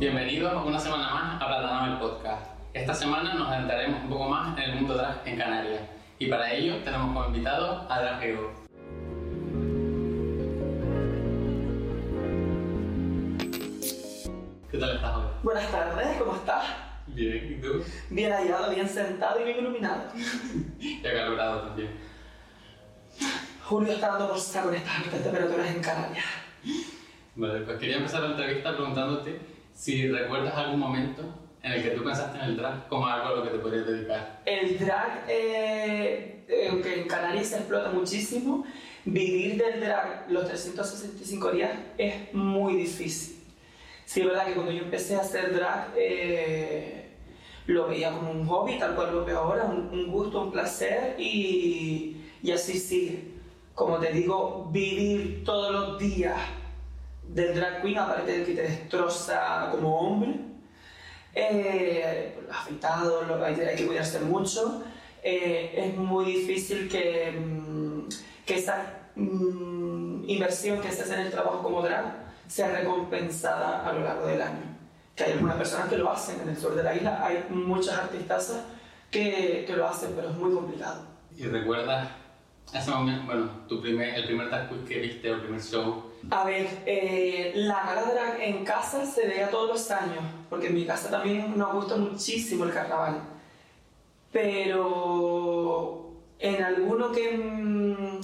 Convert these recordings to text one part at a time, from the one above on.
Bienvenidos una semana más a Plataname el Podcast. Esta semana nos adentraremos un poco más en el mundo drag en Canarias y para ello tenemos como invitado a Drag Ego. ¿Qué tal estás hoy? Buenas tardes, ¿cómo estás? Bien, ¿y tú? Bien hallado, bien sentado y bien iluminado. Y acalorado también. Julio está dando por saco en estas altas temperaturas en Canarias. Vale, pues quería empezar la entrevista preguntándote si recuerdas algún momento en el que tú pensaste en el drag como algo a lo que te podrías dedicar. El drag, eh, eh, aunque en Canarias se explota muchísimo, vivir del drag los 365 días es muy difícil. Sí, es verdad que cuando yo empecé a hacer drag, eh, lo veía como un hobby, tal cual lo veo ahora, un, un gusto, un placer y, y así sigue. Como te digo, vivir todos los días del drag queen, aparte de que te destroza como hombre, eh, afeitado, lo- hay, hay que cuidarse mucho, eh, es muy difícil que, mm, que esa mm, inversión que se hace en el trabajo como drag sea recompensada a lo largo del año. Que hay algunas personas que lo hacen en el sur de la isla, hay muchas artistas que, que lo hacen, pero es muy complicado. ¿Y recuerdas ese momento, bueno, tu primer, el primer drag que viste el primer show? A ver, eh, la gala drag en casa se vea todos los años, porque en mi casa también nos gusta muchísimo el carnaval. Pero en alguno que. mm,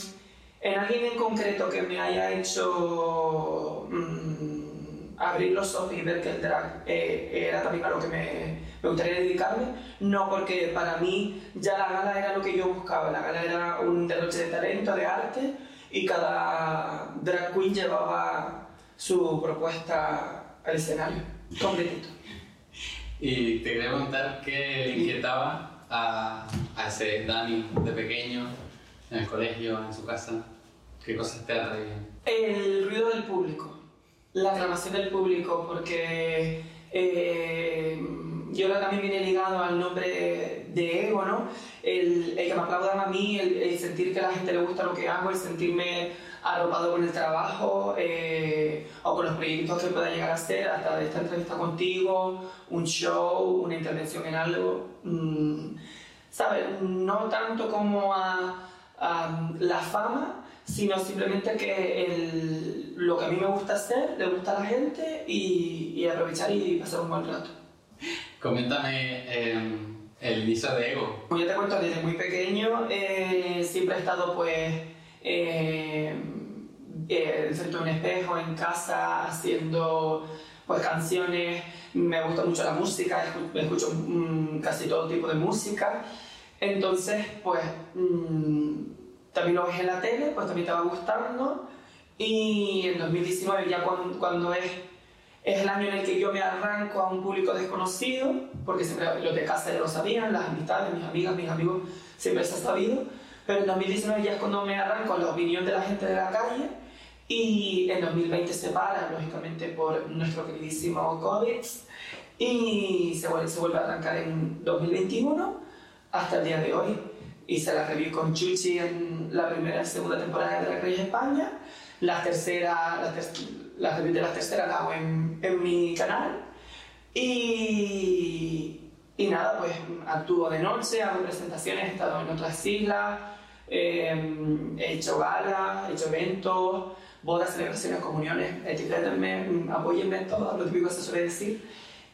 en alguien en concreto que me haya hecho mm, abrir los ojos y ver que el drag eh, era también a lo que me, me gustaría dedicarme, no porque para mí ya la gala era lo que yo buscaba, la gala era un derroche de talento, de arte y cada drag queen llevaba su propuesta al escenario, completito. Y te quería preguntar qué le inquietaba a, a ese Dani de pequeño, en el colegio, en su casa, qué cosas te atraían. El ruido del público, la aclamación del público, porque eh, yo creo que también viene ligado al nombre de, de ego, ¿no? El, el que me aplaudan a mí, el, el sentir que a la gente le gusta lo que hago, el sentirme arropado con el trabajo eh, o con los proyectos que pueda llegar a hacer, hasta esta entrevista contigo, un show, una intervención en algo. mm, ¿Sabes? No tanto como a, a la fama, sino simplemente que el- lo que a mí me gusta hacer le gusta a la gente y, y aprovechar y pasar un buen rato. Coméntame eh, el inicio de Ego. Como ya te cuento, desde muy pequeño eh, siempre he estado pues eh, eh, frente a un espejo, en casa, haciendo pues canciones. Me gusta mucho la música, escu- escucho mm, casi todo tipo de música. Entonces, pues mm, también lo ves en la tele, pues también te va gustando. Y en 2019, ya cuando, cuando es es el año en el que yo me arranco a un público desconocido, porque siempre los de casa ya lo sabían, las amistades, mis amigas, mis amigos, siempre se ha sabido. Pero en 2019 ya es cuando me arranco a la opinión de la gente de la calle y en 2020 se para, lógicamente, por nuestro queridísimo COVID y se vuelve, se vuelve a arrancar en 2021 hasta el día de hoy. Hice la review con Chuchi en la primera y segunda temporada de La Reyes España. La tercera, la, ter- la review de la hago en, en mi canal. Y, y nada, pues actúo de noche, hago presentaciones, he estado en otras islas, eh, he hecho galas, he hecho eventos, bodas, celebraciones, comuniones, etiquétenme, mm, apóyenme en todo, lo típico que se suele decir.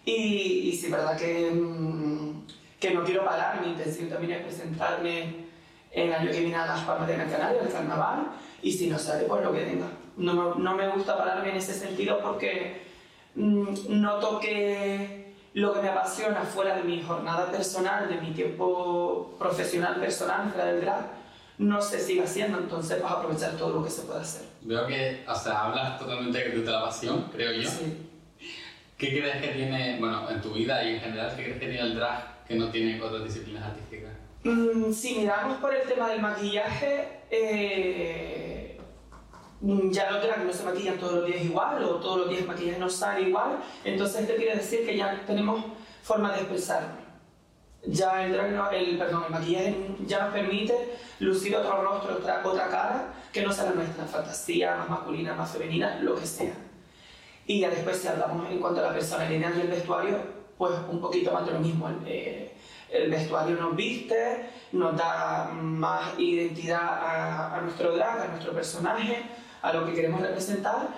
Y, y sí, verdad que, mm, que no quiero parar, mi intención también es presentarme en el año que viene a las Palmas de Gran Canaria, al carnaval, y si no sale, pues lo que venga. No, me- no me gusta pararme en ese sentido porque mm, noto que lo que me apasiona fuera de mi jornada personal, de mi tiempo profesional personal, fuera del drag, no se sigue haciendo, entonces vas a aprovechar todo lo que se puede hacer. Veo que, o sea, hablas totalmente de la pasión, creo yo. Sí. ¿Qué crees que tiene, bueno, en tu vida y en general, qué crees que tiene el drag que no tiene otras disciplinas artísticas? Mm, si miramos por el tema del maquillaje, eh, ya los drag no se maquillan todos los días igual o todos los días el maquillaje no sale igual, entonces esto quiere decir que ya tenemos forma de expresarnos. Ya el drag, el, perdón, el maquillaje ya nos permite lucir otro rostro, otra, otra cara que no sea la nuestra, fantasía, más masculina, más femenina, lo que sea. Y ya después si hablamos en cuanto a la personalidad y el vestuario, pues un poquito más de lo mismo. Eh, el vestuario nos viste, nos da más identidad a, a, nuestro drag, a nuestro personaje, a lo que queremos representar.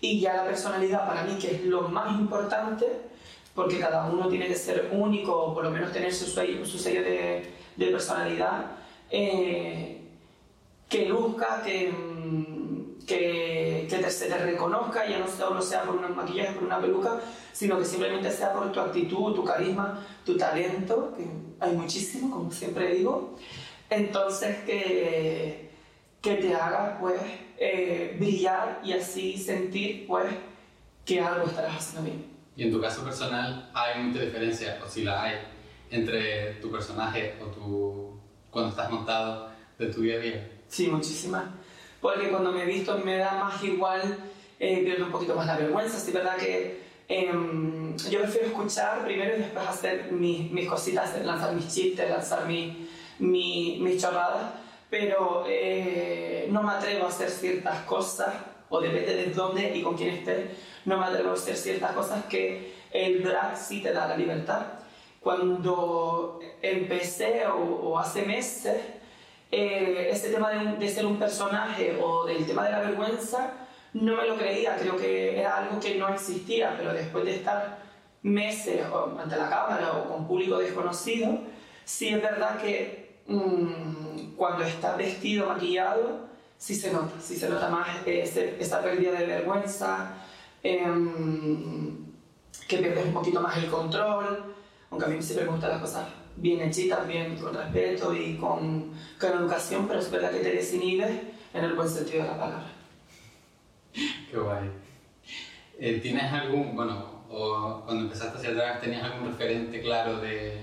Y ya la personalidad para mí, que es lo más importante, porque cada uno tiene que ser único, o por lo menos tener su sello, su sello de, de personalidad, eh, que luzca, que, mm, que, que se te reconozca, ya no solo sea por una maquillaje, por una peluca, sino que simplemente sea por tu actitud, tu carisma, tu talento, que hay muchísimo, como siempre digo. Entonces, que, que te haga pues eh, brillar y así sentir pues que algo estarás haciendo bien. Y en tu caso personal, ¿hay mucha diferencia, o si la hay, entre tu personaje o tu. cuando estás montado de tu día a día? Sí, muchísimas. Porque cuando me he visto me da más igual, eh, pierdo un poquito más la vergüenza. Sí, verdad que eh, yo prefiero escuchar primero y después hacer mis, mis cositas, lanzar mis chistes, lanzar mi, mi, mis chorradas, pero eh, no me atrevo a hacer ciertas cosas, o depende de dónde y con quién esté, no me atrevo a hacer ciertas cosas que el drag sí te da la libertad. Cuando empecé o, o hace meses, eh, este tema de, de ser un personaje o del tema de la vergüenza, no me lo creía, creo que era algo que no existía, pero después de estar meses ante la cámara o con público desconocido, sí es verdad que mmm, cuando estás vestido, maquillado, sí se nota, sí se nota más ese, esa pérdida de vergüenza, eh, que pierdes un poquito más el control, aunque a mí siempre me gustan las cosas bien hechitas, bien con respeto y con, con educación, pero es verdad que te desinhibes en el buen sentido de la palabra. Qué guay. Eh, ¿Tienes algún, bueno, o cuando empezaste a hacer tenías algún referente claro de,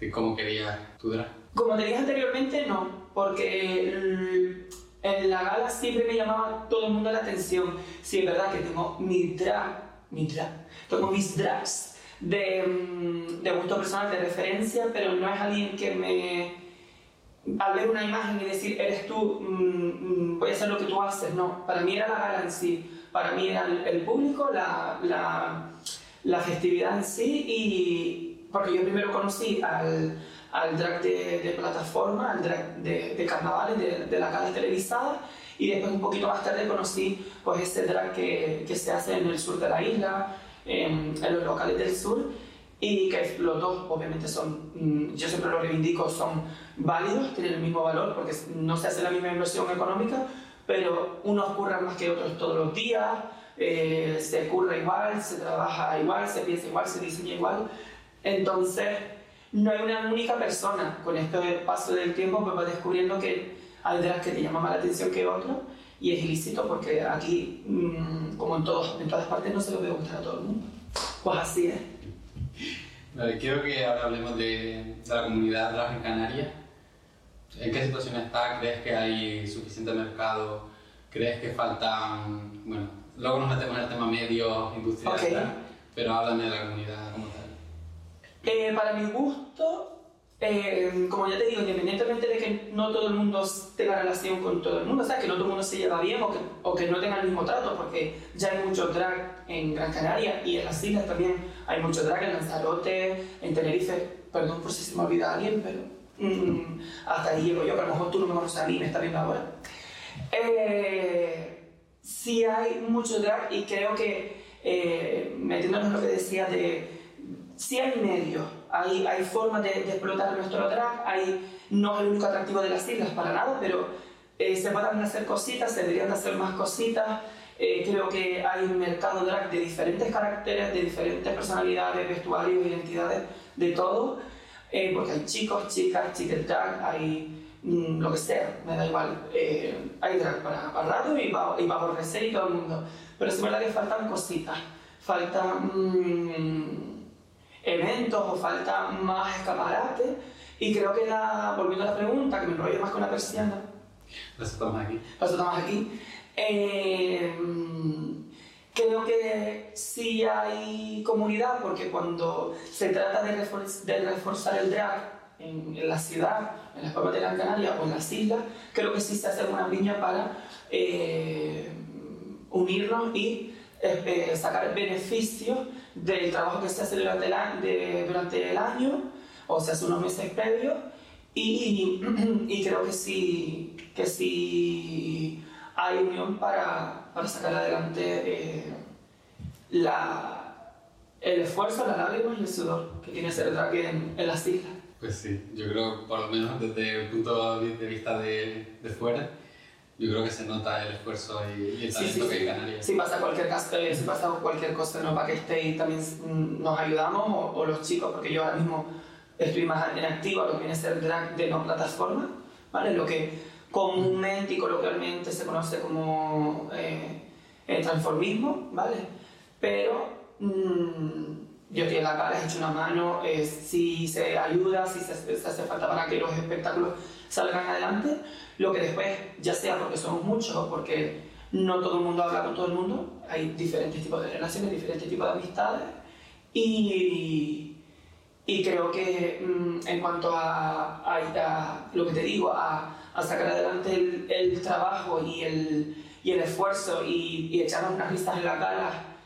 de cómo querías tu drag? Como te dije anteriormente, no, porque en la gala siempre me llamaba todo el mundo la atención. Sí, es verdad que tengo mi drag, mi drag, tengo mis drags de, de gusto personal, de referencia, pero no es alguien que me al ver una imagen y decir, eres tú, mmm, voy a hacer lo que tú haces, no, para mí era la gala en sí, para mí era el, el público, la, la, la, festividad en sí, y porque yo primero conocí al, al drag de, de, plataforma, al drag de, de carnavales, de, de las galas televisadas, y después un poquito más tarde conocí pues ese drag que, que se hace en el sur de la isla, en, en los locales del sur, y que los dos obviamente son, mm, yo siempre lo reivindico, son válidos, tienen el mismo valor porque no se hace la misma inversión económica, pero unos curran más que otros todos los días, eh, se curra igual, se trabaja igual, se piensa igual, se diseña igual. Entonces, no hay una única persona. Con este paso del tiempo, pues vas descubriendo que hay de las que te llaman más la atención que otros y es ilícito porque aquí, mmm, como en, todos, en todas partes, no se lo puede gustar a todo el mundo. Pues así es. Vale, quiero que ahora hablemos de, de la comunidad drag en Canarias. ¿En qué situación está? ¿Crees que hay suficiente mercado? ¿Crees que faltan, bueno, luego nos metemos en el tema medio, industrial, Ok. pero háblame de la comunidad como tal. Eh, para mi gusto, eh, como ya te digo, independientemente de que no todo el mundo tenga relación con todo el mundo, o sea, que no todo el mundo se lleva bien o que, o que no tenga el mismo trato, porque ya hay mucho drag en Gran Canaria y en las islas también hay mucho drag, en Lanzarote, en Tenerife, perdón por si se me olvida alguien, pero mm, hasta ahí llego yo, que a lo mejor tú no me conoces a mí, me estás viendo ahora. Eh, sí hay mucho drag y creo que, eh, metiéndonos en lo que decía de sí hay medios, hay, hay formas de, explotar nuestro drag, hay, no es el único atractivo de las islas para nada, pero eh, se pueden hacer cositas, se deberían hacer más cositas. Eh, creo que hay un mercado drag de diferentes caracteres, de diferentes personalidades, vestuarios, identidades, de todo, eh, porque hay chicos, chicas, chicas drag, hay mmm, lo que sea, me da igual. Eh, hay drag para, para radio y para, y para aborrecer y todo el mundo. Pero es verdad que faltan cositas, faltan mmm, eventos o falta más escaparate. Y creo que la, volviendo a la pregunta, que me enrollo más con la persiana, Eso estamos aquí. paso estamos aquí, eh, creo que sí hay comunidad, porque cuando se trata de, refor de reforzar el drag en, en, la ciudad, en las Palmas de Gran Canaria o en las islas, creo que sí se hace una piña para eh, unirnos y eh, sacar beneficios del trabajo que se hace durante el, de, durante el año, o se hace unos meses previos, y, y, creo que sí, que sí hay unión para, para sacar adelante eh, la, el esfuerzo, la lágrima y el sudor que tiene ser drag en, en las islas. Pues sí, yo creo, por lo menos desde el punto de vista de, de fuera, yo creo que se nota el esfuerzo y, el talento que hay Canarias. Si pasa cualquier, eh, si pasa cualquier cosa en que esté también mm, nos ayudamos, o, los chicos, porque yo ahora mismo estoy más en activo lo que viene a ser drag de no plataforma, ¿vale? Lo que comúnmente y coloquialmente se conoce como eh, el transformismo, ¿vale? Pero mmm, yo estoy en la cara, he hecho una mano, eh, si se ayuda, si se, se hace falta para que los espectáculos salgan adelante, lo que después, ya sea porque somos muchos o porque no todo el mundo habla con todo el mundo, hay diferentes tipos de relaciones, diferentes tipos de amistades y, y creo que mm, en cuanto a, a, lo que te digo, a, sacar adelante el, trabajo y el, y el esfuerzo y, y echarnos unas vistas en la cara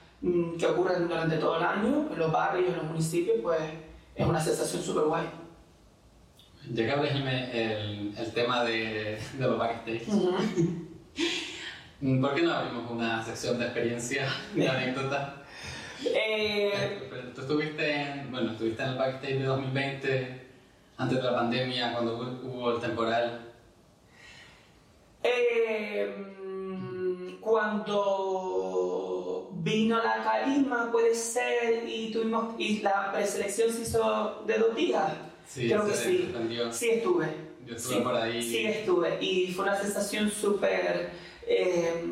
que ocurren durante todo el año en los barrios, en los municipios, pues es una sensación súper guay. Ya que abres el, el tema de, de los backstage, ¿por qué no abrimos una sección de experiencia, de anécdota? Eh... Tú estuviste en, bueno, estuviste en el backstage de 2020, antes de la pandemia, cuando hubo el temporal. Eh, cuando vino la calima, puede ser, y tuvimos y la preselección se hizo de dos días. Sí, Creo que sí. Sí estuve. Yo estuve por ahí. Sí estuve. Y fue una sensación súper eh,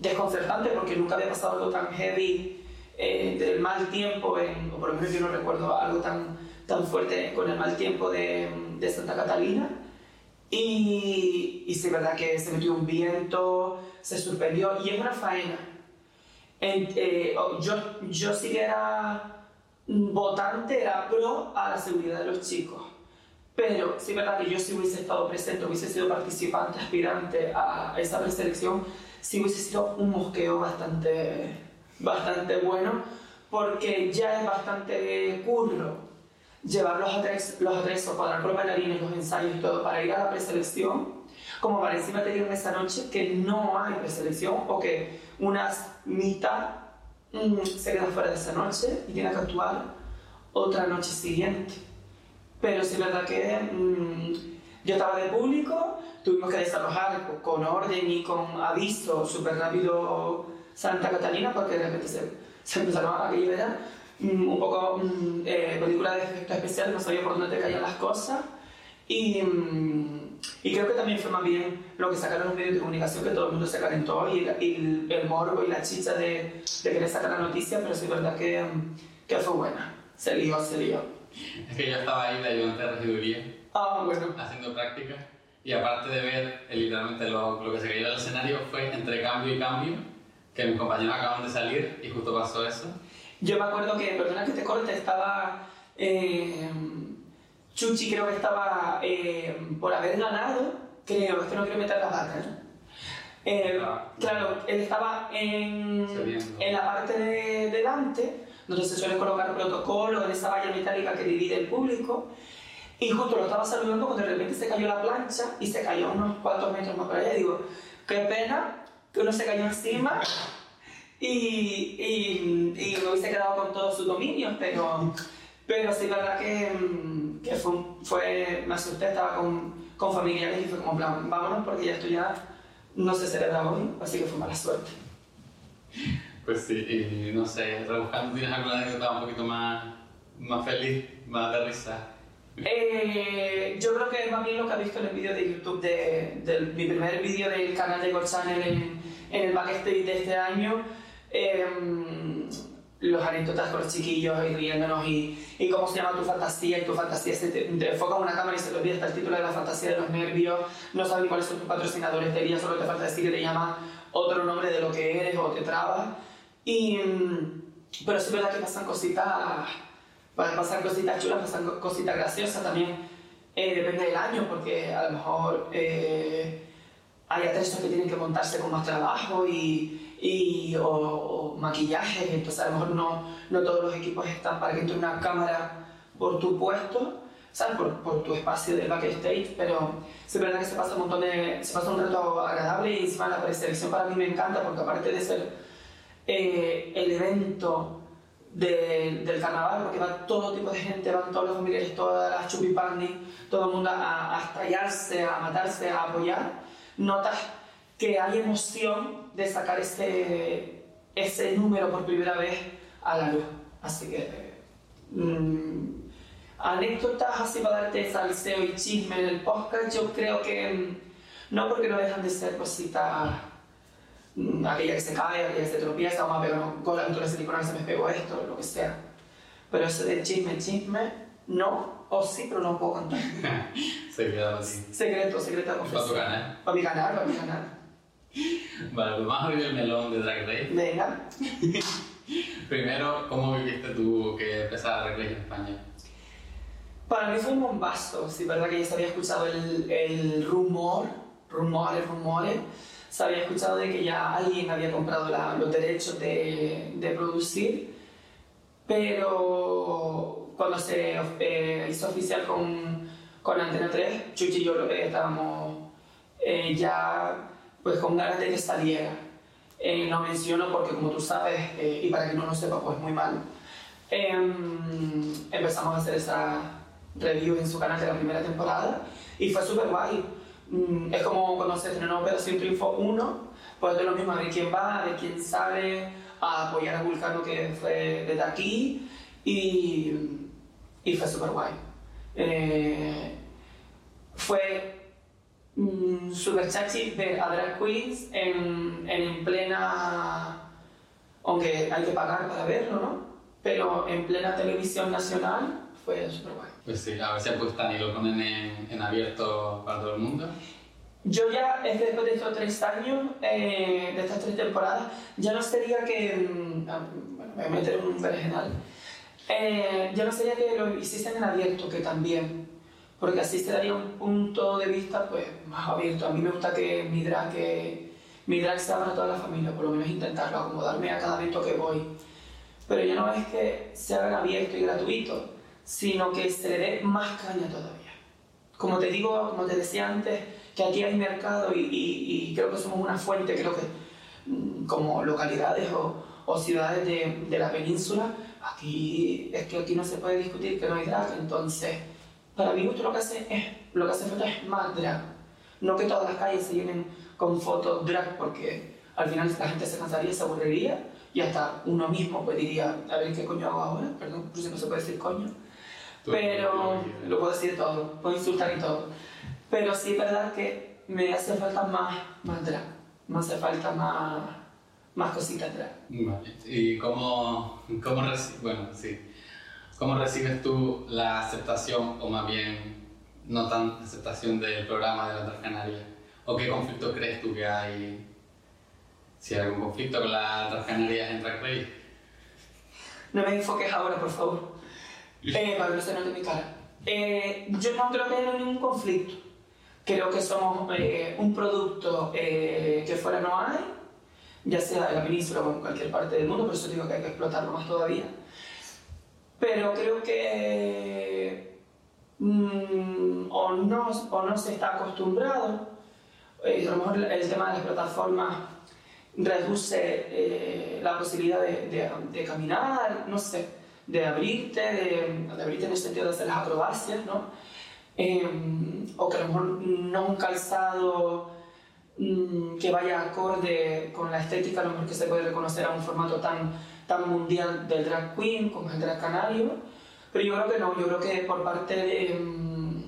desconcertante porque nunca había pasado algo tan heavy eh, del mal tiempo, en, o por lo menos yo no recuerdo algo tan, tan fuerte con el mal tiempo de, de Santa Catalina. Y, y sí, verdad que se metió un viento, se suspendió y es una faena. Eh, oh, yo, yo sí que era votante era pro a la seguridad de los chicos. Pero sí es verdad que yo si hubiese estado presente, hubiese sido participante, aspirante a esa preselección, sí hubiese sido un mosqueo bastante, bastante bueno, porque ya es bastante curro llevar los, adres, los adresos, cuadrar los bailarines, los ensayos y todo para ir a la preselección, como para encima te digan esa noche que no hay preselección o que unas mitad Mm, se queda fuera de esa noche y tiene que actuar otra noche siguiente. Pero sí es verdad que mm, yo estaba de público, tuvimos que desalojar con orden y con aviso súper rápido Santa Catalina porque de repente se, se empezaron a liberar. Mm, un poco eh, película de efectos especiales, no sabía por dónde caían las cosas. Y, y creo que también fue más bien lo que sacaron los medios de comunicación, que todo el mundo se calentó y, el morbo y la chicha de, de, querer sacar la noticia, pero sí es verdad que, que fue buena. Se lió, se lió. Es que yo estaba ahí de ayudante de regiduría, ah, bueno. haciendo práctica, y aparte de ver eh, literalmente lo, lo que se cayó en el escenario, fue entre cambio y cambio, que mis compañeros acaban de salir y justo pasó eso. Yo me acuerdo que, perdona que te corte, estaba... Eh, Chuchi creo que estaba eh, por haber ganado, creo, es que no quiero meter la pata, eh, claro, él estaba en, en la parte de delante, donde se suele colocar protocolo, en esa valla metálica que divide el público, y justo lo estaba saludando cuando de repente se cayó la plancha y se cayó unos cuantos metros más para allá. Y digo, qué pena que uno se cayó encima y, y, y me hubiese quedado con todos sus dominios, pero, pero sí, la verdad que mm, que fue, fue, me asusté, estaba con, con familiares y fue como, plan, vámonos porque ya esto ya no se celebra hoy, así que fue mala suerte. Pues sí, y no sé, rebuscando, ¿tienes alguna anécdota un poquito más, más feliz, más risa? Eh, yo creo que más bien lo que has visto en el vídeo de YouTube, de, de, mi primer vídeo del canal de God Channel en, en el backstage de este año, eh, los anécdotas con los chiquillos y riéndonos y, y, cómo se llama tu fantasía y tu fantasía se te, te enfoca una cámara y se te olvida hasta el título de la fantasía de los nervios, no sabes cuáles son tus patrocinadores de día, solo te falta decir que te llama otro nombre de lo que eres o te trabas. Y, pero es verdad que pasan cositas, pasan cositas chulas, pasan cositas graciosas también, eh, depende del año, porque a lo mejor... Eh, hay atletas que tienen que montarse con más trabajo y, y o, o, maquillaje, entonces a lo mejor no, no todos los equipos están para que entre una cámara por tu puesto, ¿sabes? Por, por tu espacio de backstage, pero es verdad que se pasa un montón de, se pasa un rato agradable y encima la preselección para mí me encanta porque aparte de ser eh, el evento de, del carnaval, porque va todo tipo de gente, van todos los familiares, todas las chupipandi, todo el mundo a, a estallarse, a matarse, a apoyar, notas que hay emoción de sacar ese, ese número por primera vez a la luz. Así que, mmm, anécdotas así para darte salseo y chisme en el podcast, yo creo que mm, no porque no dejan de ser cositas, mmm, aquella que se cae, aquella que se tropieza, vamos a pegar un gol, entonces silicona se me pegó esto, lo que sea. Pero ese de chisme, chisme, no, o sí, pero no puedo contar. Secreto ti. Secreto, secreto Para tu canal. Para mi canal, para mi canal. Vale, pues vamos a abrir el melón de Drag Race. Venga. Primero, ¿cómo viviste tú que empezaba Drag Race en España? Para mí fue un bombazo, sí, verdad que ya se había escuchado el, el rumor, rumores, rumores, se había escuchado de que ya alguien había comprado la- los derechos de, de producir, pero cuando se eh, hizo oficial con, con Antena 3, Chuchi y yo lo que estábamos eh, ya pues con ganas de que saliera. Eh, no menciono porque como tú sabes, eh, y para que no lo sepa, pues muy mal, Em, empezamos a hacer esa review en su canal de la primera temporada y fue súper guay. Mm, es como cuando se estrenó Operación Triunfo 1, pues de lo mismo, a ver quién va, ver quién sale, a apoyar a Vulcano que fue desde aquí y, y fue súper guay. Eh, fue mm, súper chachi ver a drag queens en, en plena aunque hay que pagar para verlo, ¿no? Pero en plena televisión nacional fue súper guay. Pues sí, a ver si apuestan y lo ponen en, en abierto para todo el mundo. Yo ya, después de estos tres años, eh, de estas tres temporadas, ya no sería que. mm, ah, Bueno, me voy a meter en un berenjenal. Eh, ya no sería que lo hiciesen en abierto, que también. Porque así se daría un punto de vista pues, más abierto. A mí me gusta que mi drag, que mi drag para toda la familia, por lo menos intentarlo, acomodarme a cada evento que voy. Pero ya no es que se hagan abierto y gratuito, sino que se le dé más caña todavía. Como te digo, como te decía antes, que aquí hay mercado y, y- y creo que somos una fuente, creo que mm, como localidades o, o ciudades de, de la península, aquí es que aquí no se puede discutir que no hay drag, entonces para mi gusto lo que hace es lo que hace falta es más drag, no que todas las calles se llenen con fotos drag porque al final la gente se cansaría, se aburriría y hasta uno mismo pues diría a ver qué coño hago ahora, perdón, por si no se puede decir coño. Pero lo puedo decir todo, puedo insultar y todo. Pero sí es verdad que me hace falta más, más drag, me hace falta más, más cositas drag. Vale. ¿Y cómo, cómo, bueno, sí. Cómo recibes tú la aceptación, o más bien no tan aceptación del programa de la Drag Canaria? ¿O qué conflicto crees tú que hay? Si hay algún conflicto con la Drag Canaria en Race. No me enfoques ahora, por favor, eh, no se note mi cara. Eh, yo no creo que haya ningún conflicto. Creo que somos eh, un producto eh, que fuera no hay, ya sea en la península o en cualquier parte del mundo, por eso digo que hay que explotarlo más todavía. Pero creo que mm, o, no, o no se está acostumbrado, eh, a lo mejor el tema de las plataformas reduce eh, la posibilidad de, de- de caminar, no sé, de abrirte, de, de abrirte en el sentido de hacer las acrobacias, ¿no? Eh, o que a lo mejor no un calzado que vaya acorde con la estética, lo mejor que se puede reconocer a un formato tan, tan mundial del drag queen como es el drag canario. Pero yo creo que no, yo creo que por parte de, mm,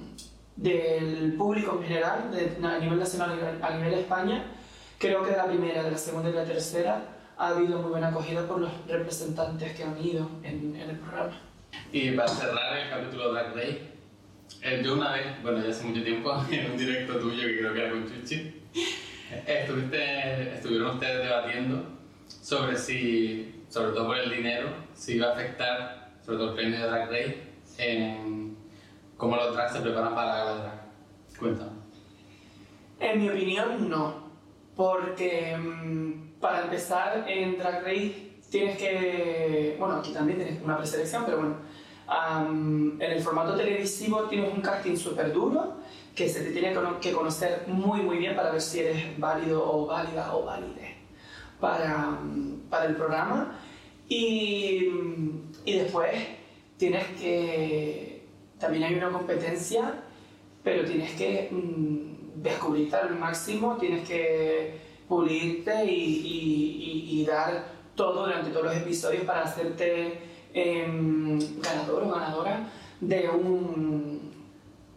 del público en general, de- a nivel nacional a nivel de España, creo que de la primera, de la segunda y de la tercera ha habido muy buena acogida por los representantes que han ido en, en el programa. Y para cerrar el capítulo Drag Race, eh, yo una vez, bueno, ya hace mucho tiempo, en un directo tuyo que creo que era con Chuchi, estuviste, estuvieron ustedes debatiendo sobre si, sobre todo por el dinero, si iba a afectar, sobre todo el premio de Drag Race, en cómo los drags se preparan para la gala drag. Cuéntame. En mi opinión, no. Porque mm, para empezar en Drag Race tienes que. Bueno, aquí también tienes una preselección, pero bueno. en el formato televisivo tienes un casting súper duro que se te tiene que conocer muy muy bien para ver si eres válido o válida o válide para, para el programa. Y, y después tienes que. También hay una competencia, pero tienes que mm, descubrirte al máximo, tienes que pulirte y, y, dar todo durante todos los episodios para hacerte em, ganador o ganadora de un,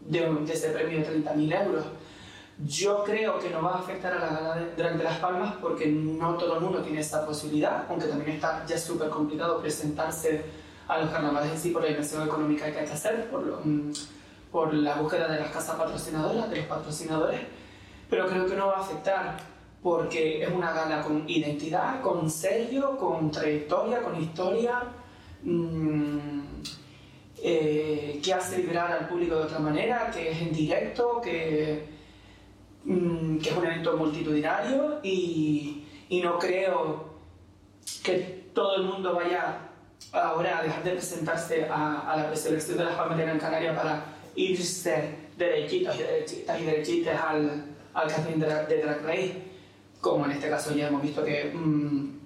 de, de ese premio de 30.000 euros. Yo creo que no va a afectar a la gala de Drag de las Palmas porque no todo el mundo tiene esa posibilidad, aunque también está ya súper complicado presentarse a los carnavales en sí por la inversión económica que hay que hacer, por, mm, por la búsqueda de las casas patrocinadoras, de los patrocinadores, pero creo que no va a afectar porque es una gala con identidad, con sello, con trayectoria, con historia, mmm, eh, que hace vibrar al público de otra manera, que es en directo, que Mm, que es un evento multitudinario y, y, no creo que todo el mundo vaya ahora a dejar de presentarse a, a la preselección de las Palmas de Gran Canaria para irse derechitos y derechitas y derechitas al, al casting de, de, Drag Race, como en este caso ya hemos visto que mmm,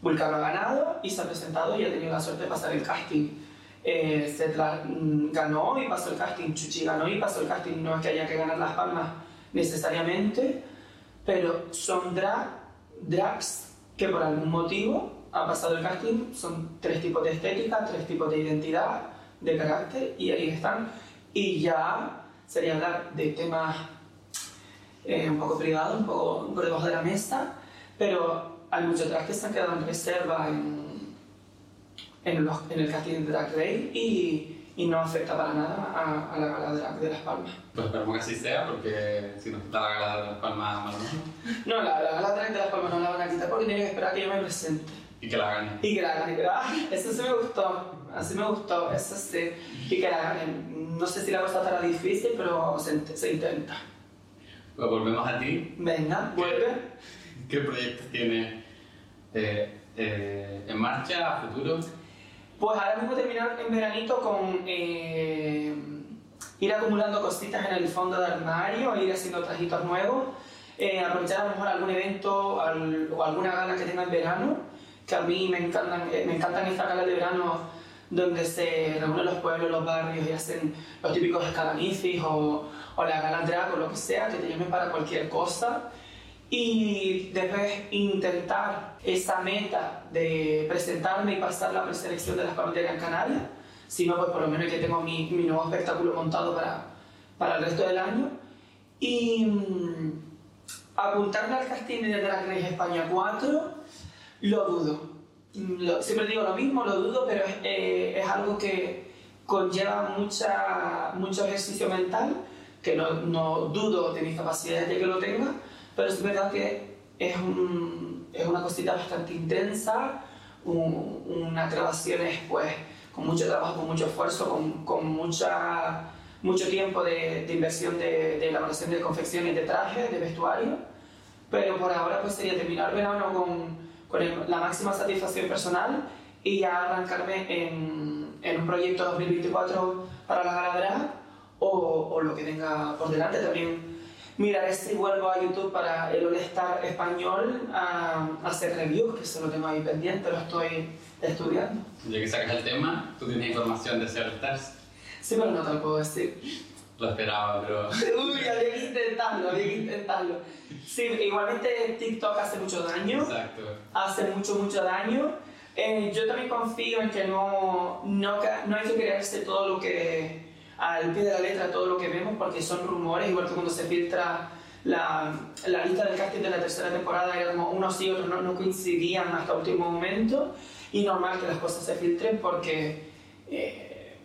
Vulcano ha ganado y se ha presentado y ha tenido la suerte de pasar el casting. Eh, mm, ganó y pasó el casting, Chuchi ganó y pasó el casting, no es que haya que ganar las palmas necesariamente, pero son drag, drags que por algún motivo han pasado el casting, son tres tipos de estética, tres tipos de identidad, de carácter, y ahí están. Y ya sería hablar de temas eh, un poco privados, un poco por debajo de la mesa, pero hay muchos drags que se han quedado en reserva en, en el casting de Drag Race y y no afecta para nada a, a la gala de, de, Las Palmas. Pues esperemos que así sea, porque si nos quita la gala de Las Palmas, malo no. la, la gala de Las Palmas no la van a quitar porque tienen que esperar a que yo me presente. Y que la gane. Y que la gane, pero ah, eso sí me gustó, así me gustó, eso sí, y que la gane. No sé si la cosa estará difícil, pero se, se intenta. Pues volvemos a ti. Venga, vuelve. ¿Qué proyectos tienes eh, eh, en marcha a futuro? Pues ahora mismo terminar en veranito con eh, ir acumulando cositas en el fondo del armario, ir haciendo trajitos nuevos, eh, aprovechar a lo mejor algún evento o alguna gala que tenga en verano, que a mí me encantan, eh, me encantan estas galas de verano donde se reúnen los pueblos, los barrios y hacen los típicos escalanicis o, o la gala drag o lo que sea, que te llamen para cualquier cosa y después intentar esa meta de presentarme y pasar la preselección de las Palmas de Gran Canaria, si no, pues por lo menos que tengo mi, mi, nuevo espectáculo montado para, para el resto del año. Y mmm, apuntarme al casting de Drag Race España 4, lo dudo. Lo, siempre digo lo mismo, lo dudo, pero es, eh, es algo que conlleva mucha, mucho ejercicio mental, que no, no dudo de mis capacidades de que lo tenga, pero es verdad que es, un, es una cosita bastante intensa, un, unas grabaciones pues con mucho trabajo, con mucho esfuerzo, con, con mucha, mucho tiempo de, de inversión de, de, elaboración de confecciones de trajes, de vestuario, pero por ahora pues sería terminar verano con, con la máxima satisfacción personal y ya arrancarme en, en un proyecto 2024 para la gala o, o lo que tenga por delante también miraré si vuelvo a YouTube para el All-Star español a, hacer reviews, que eso lo tengo ahí pendiente, lo estoy estudiando. Ya que sacas el tema, ¿tú tienes información de ese All-Stars? Sí, pero no te lo puedo decir. Lo esperaba, pero... Uy, había que intentarlo, había que intentarlo. Sí, igualmente TikTok hace mucho daño. Exacto. Hace mucho, mucho daño. Eh, yo también confío en que no, no, no hay que creerse todo lo que al pie de la letra todo lo que vemos porque son rumores, igual que cuando se filtra la, la lista del casting de la tercera temporada, era como unos y otros no, no coincidían hasta último momento y normal que las cosas se filtren porque eh,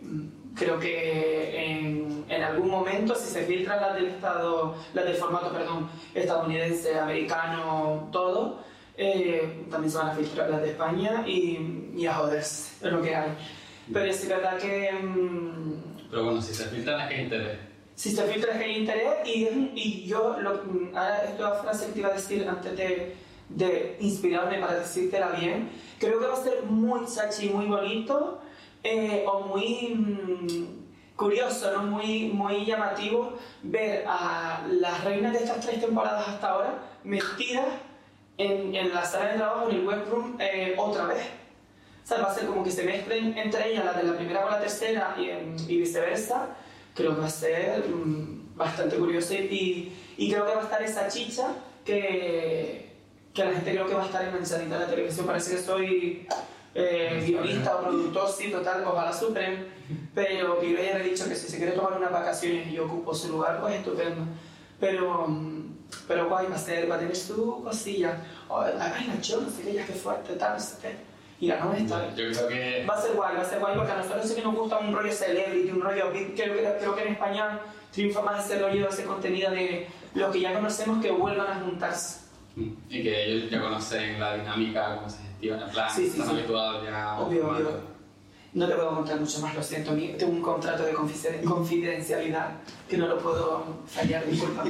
creo que en, en, algún momento si se filtran las del estado, las del formato perdón, estadounidense, americano, todo, eh, también se van a filtrar las de España y, y a joderse, es lo que hay. Pero es verdad que... Mm, pero bueno, si se filtran es que hay interés. Si se filtra es que hay interés y, y yo, lo, ahora esta frase que te iba a decir antes de, de inspirarme para decírtela bien, creo que va a ser muy sachi, muy bonito eh, o muy mm, curioso, ¿no? muy, muy llamativo ver a las reinas de estas tres temporadas hasta ahora metidas en, en la sala de trabajo, en el webroom, eh, otra vez. O sea, va a ser como que se mezclen entre ellas las de la primera con la tercera y, y viceversa. Creo que va a ser mm, bastante curioso y, y, creo que va a estar esa chicha que, que la gente creo que va a estar enganchadita en la televisión. Parece que soy eh, guionista o productor, sí, total, ojalá supren. Pero que yo ya he dicho que si se quiere tomar unas vacaciones y yo ocupo su lugar, pues estupendo. Pero, mm, pero guay, va a, ser, va a tener su cosilla. Oh, la vaina, yo no sé qué, ya fuerte, tal, no sé qué. Y la no está. Yo creo que. Va a ser guay, va a ser guay porque a nosotros sí que nos gusta un rollo celebrity, un rollo. Creo, creo, creo que en español triunfa más ese rollo, ese contenido de lo que ya conocemos que vuelvan a juntarse. Y que ellos ya conocen la dinámica, cómo se gestiona, en plan, Sí, sí, están sí. habituados ya. Obvio, obvio. No te puedo contar mucho más, lo siento. Tengo un contrato de confide- confidencialidad que no lo puedo fallar, disculpa.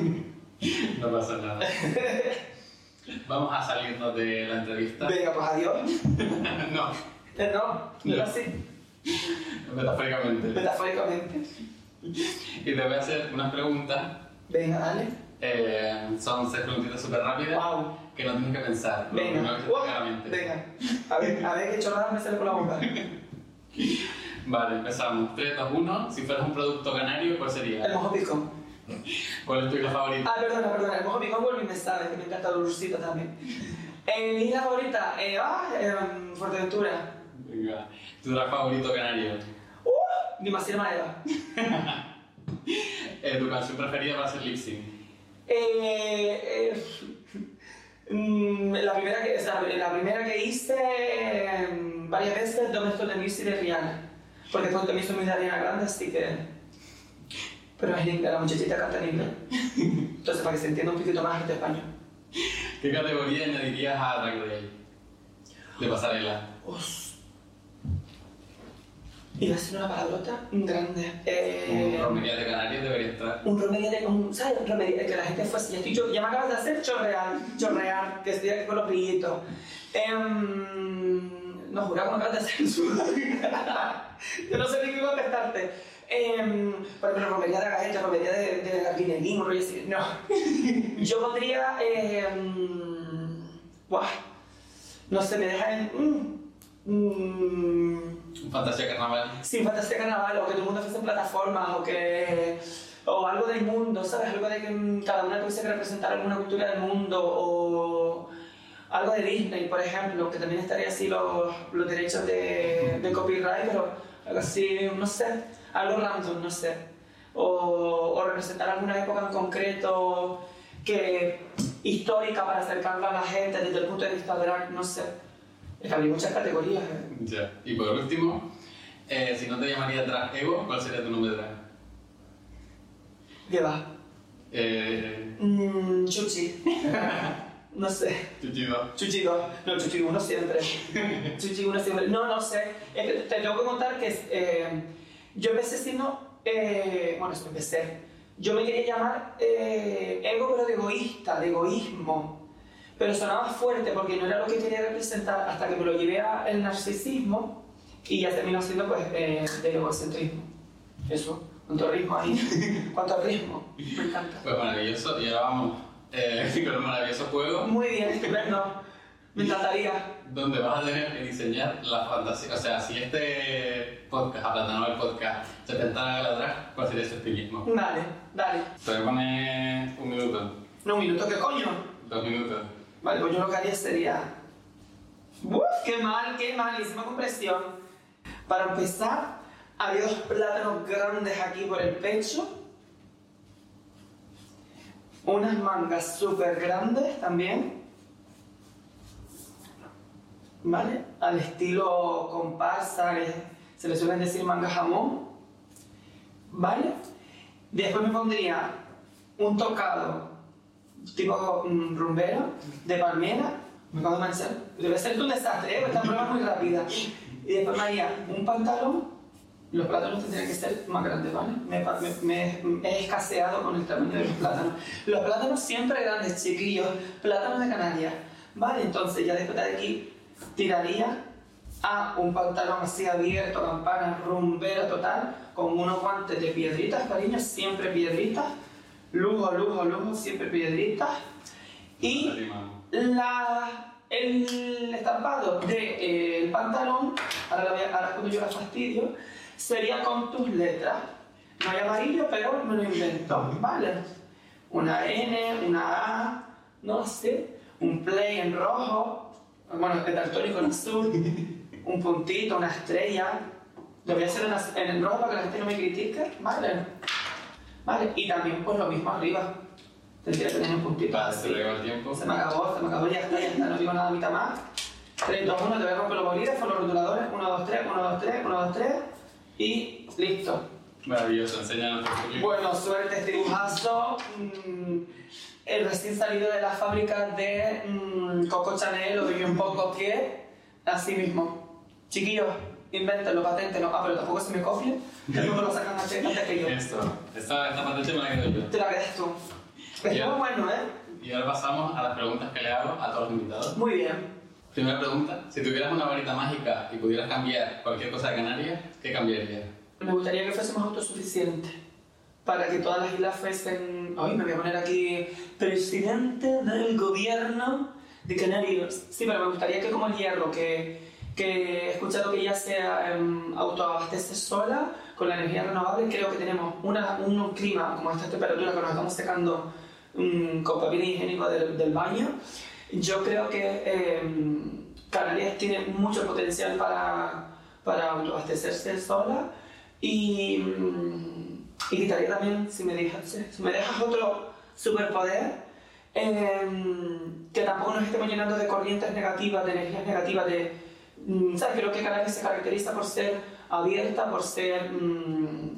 No pasa nada. Vamos a salirnos de la entrevista. Venga, pues adiós. no, Eh, No, no era así, metafóricamente. metafóricamente. Y te voy a hacer unas preguntas. Venga, dale. eh, son seis preguntitas súper rápidas Wow. que no tienes que pensar. Venga. que se te Uah, venga a ver, a ver qué chorrada me sale por la boca. Vale, empezamos. 3, 2, 1. Si fueras un producto canario, ¿cuál El sería? mojo picón. ¿Cuál es tu isla favorita? Ah, perdona, perdona. Mojo picón vuelve y me sabe, que me encanta el dulcito también. Eh, mi isla favorita, eh, ah, em, Fuerteventura. Venga. ¿Tu drag favorito canario? Uh, mi Masirma Eva. Eh, ¿Tu canción preferida para hacer lip sync? Eh, eh, mm, la, primera que, o sea, la primera que hice eh, varias veces, Don't Stop the Music de Rihanna. Porque todo también soy muy de Ariana Grande, así que... Pero es linda, la muchachita canta en inglés. Entonces, para que se entienda un poquito más arte español. ¿Qué categoría añadirías a Drag Race? De pasarela. Os... Iba a ser una palabrota grande. Un Eh, romería de Canarias debería estar. un remedio de un, ¿sabes? Un remedio que la gente fuese, ya, estoy, yo- ya me acabas de hacer chorrear, chorrear, que estoy aquí con los brillitos. Em, no, juraba que me acabas de hacer sudar. yo no sé ni qué contestarte. Em, por ejemplo, romería de galleta, romería de, de guinelín, un rollo así. No. yo pondría. em, buah, no sé, me deja en. mm, mm, Fantasía Carnaval. Sí, fantasía carnaval, o que todo el mundo fuese en plataformas, o que. o algo del mundo, ¿sabes? Algo de que mm, cada una tuviese que representar alguna cultura del mundo, o algo de Disney, por ejemplo, que también estaría así los, los derechos de, de copyright, pero algo así, no sé, algo random, no sé. O, o representar alguna época en concreto que histórica para acercarla a la gente desde el punto de vista drag, no sé. Es que habría muchas categorías. ¿eh? Ya. Y por último, eh, si no te llamaría Drag Evo, ¿cuál sería tu nombre drag? ¿Qué va? Eh, Mm, chuchi. no sé. Chuchido. Chuchi 2. No, Chuchi 1 siempre. Chuchi 1 siempre. No, no sé. Es que te tengo que contar que eh, yo empecé siendo. Eh, bueno, esto empecé. Yo me quería llamar eh, ego, pero de egoísta, de egoísmo. Pero sonaba fuerte porque no era lo que quería representar hasta que me lo llevé al narcisismo y ya terminó siendo pues eh, del egocentrismo. Eso. ¿Cuánto ritmo ahí? ¿Cuánto ritmo? Me encanta. Pues maravilloso. Y ahora vamos eh, con un maravilloso juego Muy bien, estupendo. Me encantaría. Donde vas a tener que diseñar la fantasía. O sea, si este podcast, aplatanado el podcast, se tentara a la drag, ¿cuál sería su estilismo? Dale, dale. Te voy a poner un minuto, No, un minuto, ¿qué coño? dos minutos. Vale, pues yo lo que haría sería. ¡Uf! ¡Qué mal, qué malísima compresión! Para empezar, había dos plátanos grandes aquí por el pecho. Unas mangas súper grandes también. ¿Vale? Al estilo comparsa, que se le suelen decir manga jamón. ¿Vale? Después me pondría un tocado tipo mm, rumbero de palmera. Me acabo de manchar. Debe ser un desastre, ¿eh? Esta prueba es muy rápida. Y después me haría un pantalón los plátanos tendrían que ser más grandes, ¿vale? Me, me, me, he escaseado con el tamaño de los plátanos. Los plátanos siempre grandes, chiquillos, plátanos de Canarias, ¿vale? Entonces ya después de aquí tiraría a un pantalón así abierto, campana, rumbera total, con unos guantes de piedritas, cariño, siempre piedritas, lujo, lujo, lujo, siempre piedritas. Y la el estampado del de, eh, pantalón, ahora, voy a, ahora cuando yo la fastidio, sería con tus letras. No hay amarillo, pero me lo invento, ¿vale? Una N, una A, no sé, un play en rojo, bueno, el daltónico en azul, un puntito, una estrella. Lo voy a hacer en, en el rojo para que la gente no me critique, ¿vale? ¿Vale? Y también pues lo mismo arriba Tendría que tener un puntito así. Se, el tiempo. se me acabó, se me acabó, ya está, ya está, no digo nada mitad más. 3, 2, 1, te voy a romper los bolígrafos, los rotuladores, 1, 2, 3, 1, 2, 3, 1, 2, 3 y listo. Maravilloso, enséñanos. Bueno, suerte este dibujazo. Mm, el recién salido de la fábrica de mmm, Coco Chanel o de un poco que así mismo. Chiquillos, invéntenlo, paténtenlo. Ah, pero tampoco se me cofie, luego lo sacan antes que yo. Esto, esta, esta patente me la quedo yo. Te la quedas tú. Pero bueno, ¿eh? Y ahora pasamos a las preguntas que le hago a todos los invitados. Muy bien. Primera pregunta, si tuvieras una varita mágica y pudieras cambiar cualquier cosa de Canarias, ¿qué cambiarías? Me gustaría que fuésemos autosuficientes, para que todas las islas fuesen... Hoy me voy a poner aquí presidente del gobierno de Canarias. Sí, pero me gustaría que como el hierro, que, que he escuchado que ya se um, autoabastece sola con la energía renovable, creo que tenemos una, un clima como esta temperatura que nos estamos secando con papel higiénico del, del, baño. Yo creo que eh, Canarias tiene mucho potencial para, para autoabastecerse sola y, mm, y quitaría también, si me, dejas, si me dejas otro superpoder, em, que tampoco nos estemos llenando de corrientes negativas, de energías negativas, de... Mm, ¿sabes? Creo que Canarias se caracteriza por ser abierta, por ser... Mm,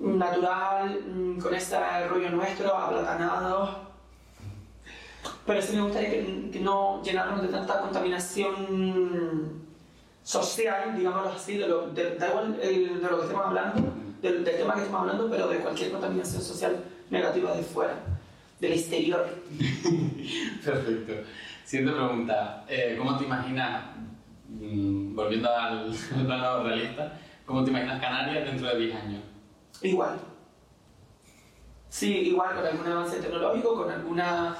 natural, mm, con ese rollo nuestro, aplatanado. Pero sí me gustaría que, no llenarnos de tanta contaminación social, digámoslo así, de lo, de, de lo que estemos hablando, del, tema que estemos hablando, pero de cualquier contaminación social negativa de fuera, del exterior. Perfecto. Siguiente pregunta. Eh, ¿Cómo te imaginas, mm, volviendo al plano realista, cómo te imaginas Canarias dentro de 10 años? Igual. Sí, igual con algún avance tecnológico, con alguna,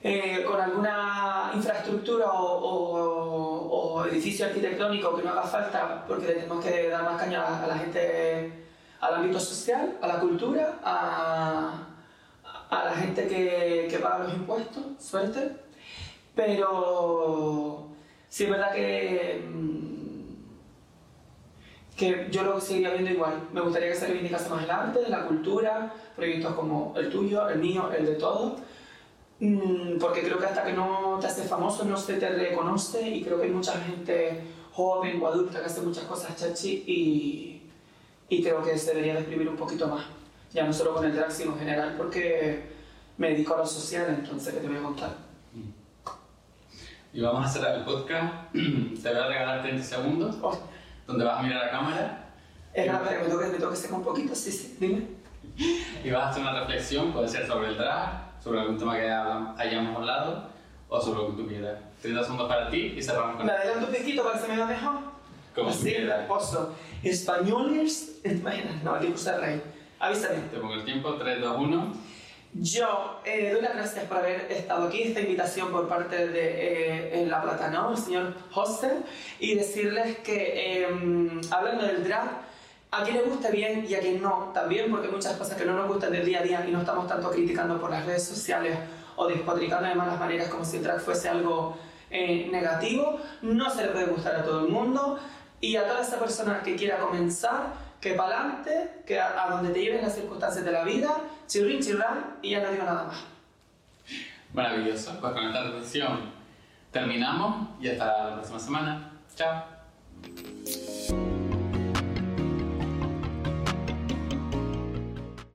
eh, con alguna infraestructura o, edificio arquitectónico que no haga falta porque tenemos que dar más caña a la gente, al ámbito social, a la cultura, a, la gente que, paga los impuestos, suerte. Pero sí es verdad que mm, yo lo seguiría viendo igual. Me gustaría que se reivindicase más el arte, la cultura, proyectos como el tuyo, el mío, el de todos, porque creo que hasta que no te haces famoso no se te reconoce y creo que hay mucha gente joven o adulta que hace muchas cosas chachi y, y creo que se debería exprimir un poquito más, ya no solo con el drag sino en general, porque me dedico a lo social, entonces, ¿qué te voy a contar? Y vamos a cerrar el podcast. te voy a regalar 30 segundos. Oh donde vas a mirar a la cámara. Es una que me toque, me toque secar un poquito, sí, sí, dime. Y vas a hacer una reflexión, puede ser sobre el drag, sobre algún tema que hayamos hablado, o sobre lo que tú quieras. 30 segundos para ti y cerramos con Me adelanto un poquito para que se me vea mejor. Como Así, poso. Españoles, imagínate, no, aquí puse rey. Avísame. Te pongo el tiempo, 3, 2, 1. Yo eh, doy las gracias por haber estado aquí, esta invitación por parte de eh, La Plata, ¿no? El señor Hostel, y decirles que em, hablando del drag, a quien le gusta bien y a quien no también, porque muchas cosas que no nos gustan del día a día y no estamos tanto criticando por las redes sociales o despotricando de malas maneras como si el drag fuese algo eh, negativo, no se le puede gustar a todo el mundo y a toda esa persona que quiera comenzar que para adelante, que a, donde te lleven las circunstancias de la vida, chirrin, chirrán, y ya no digo nada más. Maravilloso. Pues con esta reflexión terminamos y hasta la próxima semana. Chao.